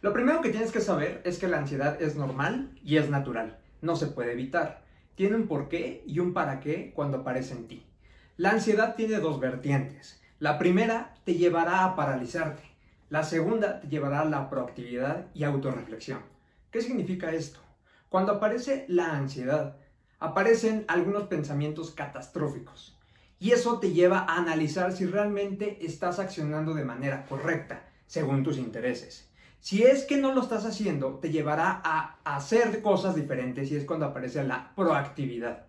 Lo primero que tienes que saber es que la ansiedad es normal y es natural, no se puede evitar. Tiene un porqué y un para qué cuando aparece en ti. La ansiedad tiene dos vertientes. La primera te llevará a paralizarte. La segunda te llevará a la proactividad y autorreflexión. ¿Qué significa esto? Cuando aparece la ansiedad, aparecen algunos pensamientos catastróficos. Y eso te lleva a analizar si realmente estás accionando de manera correcta, según tus intereses. Si es que no lo estás haciendo, te llevará a hacer cosas diferentes y es cuando aparece la proactividad.